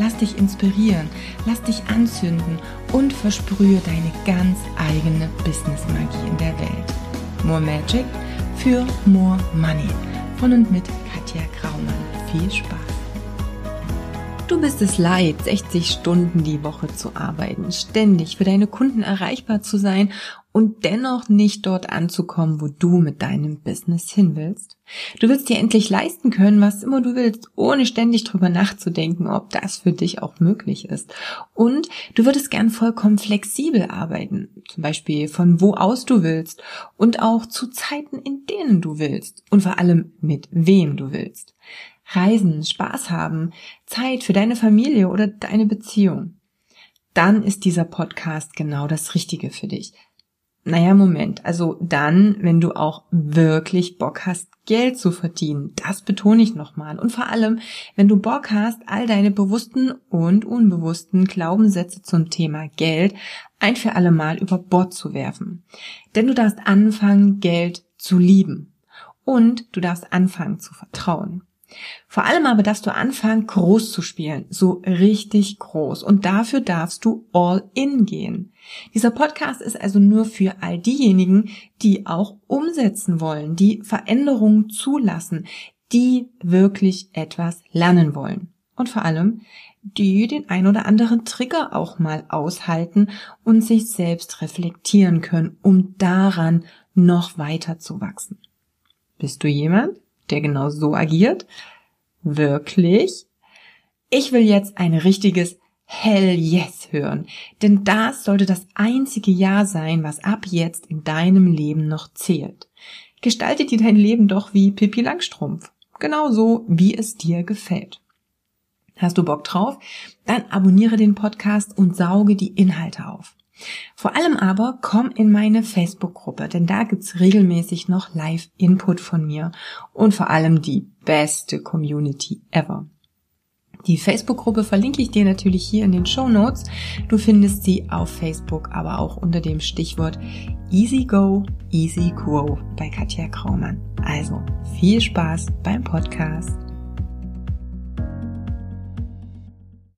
Lass dich inspirieren, lass dich anzünden und versprühe deine ganz eigene Business-Magie in der Welt. More Magic für More Money. Von und mit Katja Graumann. Viel Spaß! Du bist es leid, 60 Stunden die Woche zu arbeiten, ständig für deine Kunden erreichbar zu sein und dennoch nicht dort anzukommen, wo du mit deinem Business hin willst? Du willst dir endlich leisten können, was immer du willst, ohne ständig drüber nachzudenken, ob das für dich auch möglich ist. Und du würdest gern vollkommen flexibel arbeiten, zum Beispiel von wo aus du willst und auch zu Zeiten, in denen du willst und vor allem mit wem du willst. Reisen, Spaß haben, Zeit für deine Familie oder deine Beziehung. Dann ist dieser Podcast genau das Richtige für dich. Naja, Moment. Also dann, wenn du auch wirklich Bock hast, Geld zu verdienen. Das betone ich nochmal. Und vor allem, wenn du Bock hast, all deine bewussten und unbewussten Glaubenssätze zum Thema Geld ein für alle Mal über Bord zu werfen. Denn du darfst anfangen, Geld zu lieben. Und du darfst anfangen zu vertrauen. Vor allem aber darfst du anfangen, groß zu spielen, so richtig groß. Und dafür darfst du all in gehen. Dieser Podcast ist also nur für all diejenigen, die auch umsetzen wollen, die Veränderungen zulassen, die wirklich etwas lernen wollen. Und vor allem, die den ein oder anderen Trigger auch mal aushalten und sich selbst reflektieren können, um daran noch weiter zu wachsen. Bist du jemand, der genau so agiert? Wirklich? Ich will jetzt ein richtiges Hell yes hören, denn das sollte das einzige Ja sein, was ab jetzt in deinem Leben noch zählt. Gestalte dir dein Leben doch wie Pippi Langstrumpf, genauso wie es dir gefällt. Hast du Bock drauf? Dann abonniere den Podcast und sauge die Inhalte auf. Vor allem aber komm in meine Facebook-Gruppe, denn da gibt's regelmäßig noch Live-Input von mir und vor allem die beste Community ever. Die Facebook-Gruppe verlinke ich dir natürlich hier in den Show Notes. Du findest sie auf Facebook, aber auch unter dem Stichwort Easy Go, Easy Grow bei Katja Kraumann. Also viel Spaß beim Podcast.